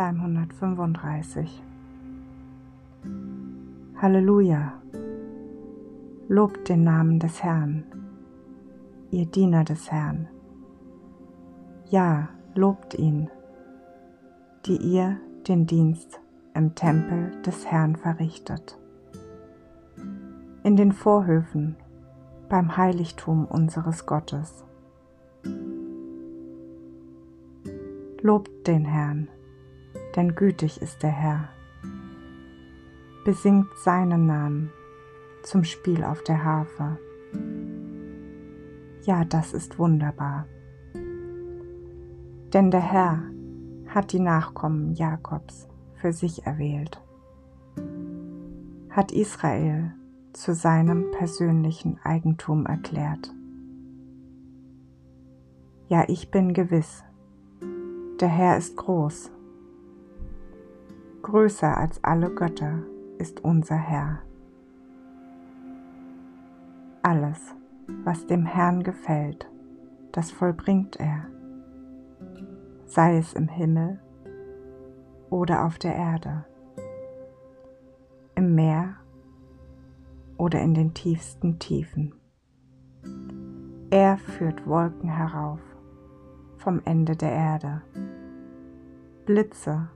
Psalm 135 Halleluja! Lobt den Namen des Herrn, ihr Diener des Herrn. Ja, lobt ihn, die ihr den Dienst im Tempel des Herrn verrichtet. In den Vorhöfen beim Heiligtum unseres Gottes. Lobt den Herrn, denn gütig ist der Herr. Besingt seinen Namen zum Spiel auf der Harfe. Ja, das ist wunderbar. Denn der Herr hat die Nachkommen Jakobs für sich erwählt, hat Israel zu seinem persönlichen Eigentum erklärt. Ja, ich bin gewiss, der Herr ist groß. Größer als alle Götter ist unser Herr. Alles, was dem Herrn gefällt, das vollbringt er, sei es im Himmel oder auf der Erde, im Meer oder in den tiefsten Tiefen. Er führt Wolken herauf vom Ende der Erde. Blitze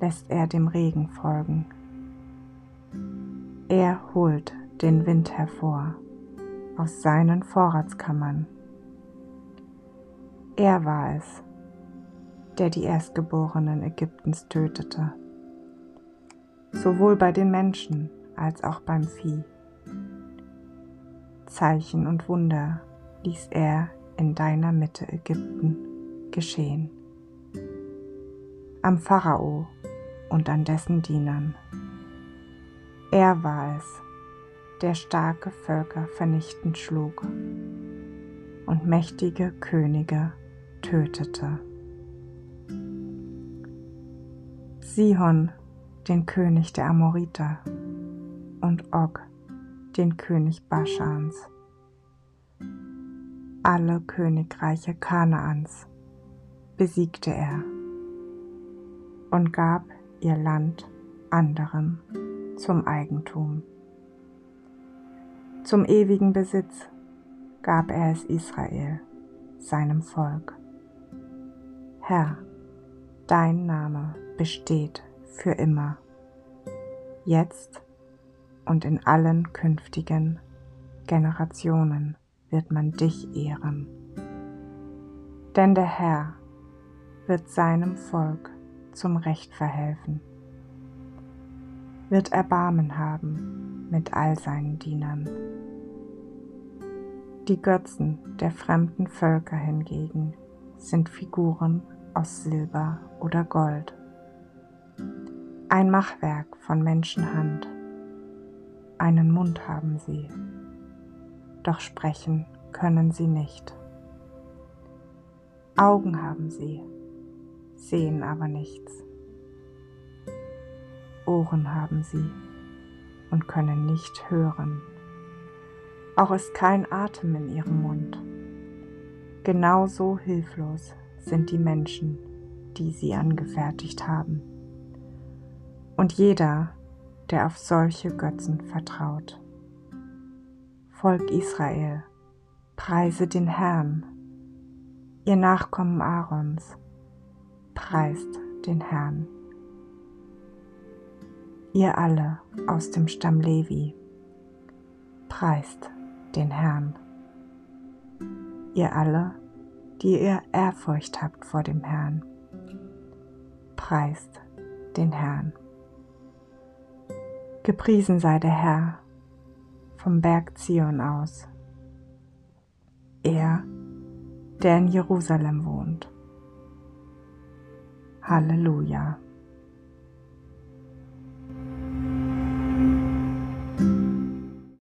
lässt er dem Regen folgen. Er holt den Wind hervor aus seinen Vorratskammern. Er war es, der die Erstgeborenen Ägyptens tötete, sowohl bei den Menschen als auch beim Vieh. Zeichen und Wunder ließ er in deiner Mitte Ägypten geschehen, am Pharao und an dessen Dienern. Er war es, der starke Völker vernichtend schlug und mächtige Könige tötete. Sihon, den König der Amoriter, und Og, den König Baschans. Alle Königreiche Kanaans besiegte er und gab ihr Land anderen zum Eigentum. Zum ewigen Besitz gab er es Israel, seinem Volk. Herr, dein Name besteht für immer, jetzt und in allen künftigen Generationen wird man dich ehren. Denn der Herr wird seinem Volk zum Recht verhelfen, wird Erbarmen haben mit all seinen Dienern. Die Götzen der fremden Völker hingegen sind Figuren aus Silber oder Gold. Ein Machwerk von Menschenhand. Einen Mund haben sie, doch sprechen können sie nicht. Augen haben sie, sehen aber nichts. Ohren haben sie und können nicht hören. Auch ist kein Atem in ihrem Mund. Genauso hilflos sind die Menschen, die sie angefertigt haben. Und jeder, der auf solche Götzen vertraut. Volk Israel, preise den Herrn. Ihr Nachkommen Aarons, preist den Herrn. Ihr alle aus dem Stamm Levi, preist den Herrn. Ihr alle, die ihr Ehrfurcht habt vor dem Herrn, preist den Herrn. Gepriesen sei der Herr vom Berg Zion aus, er, der in Jerusalem wohnt. Halleluja.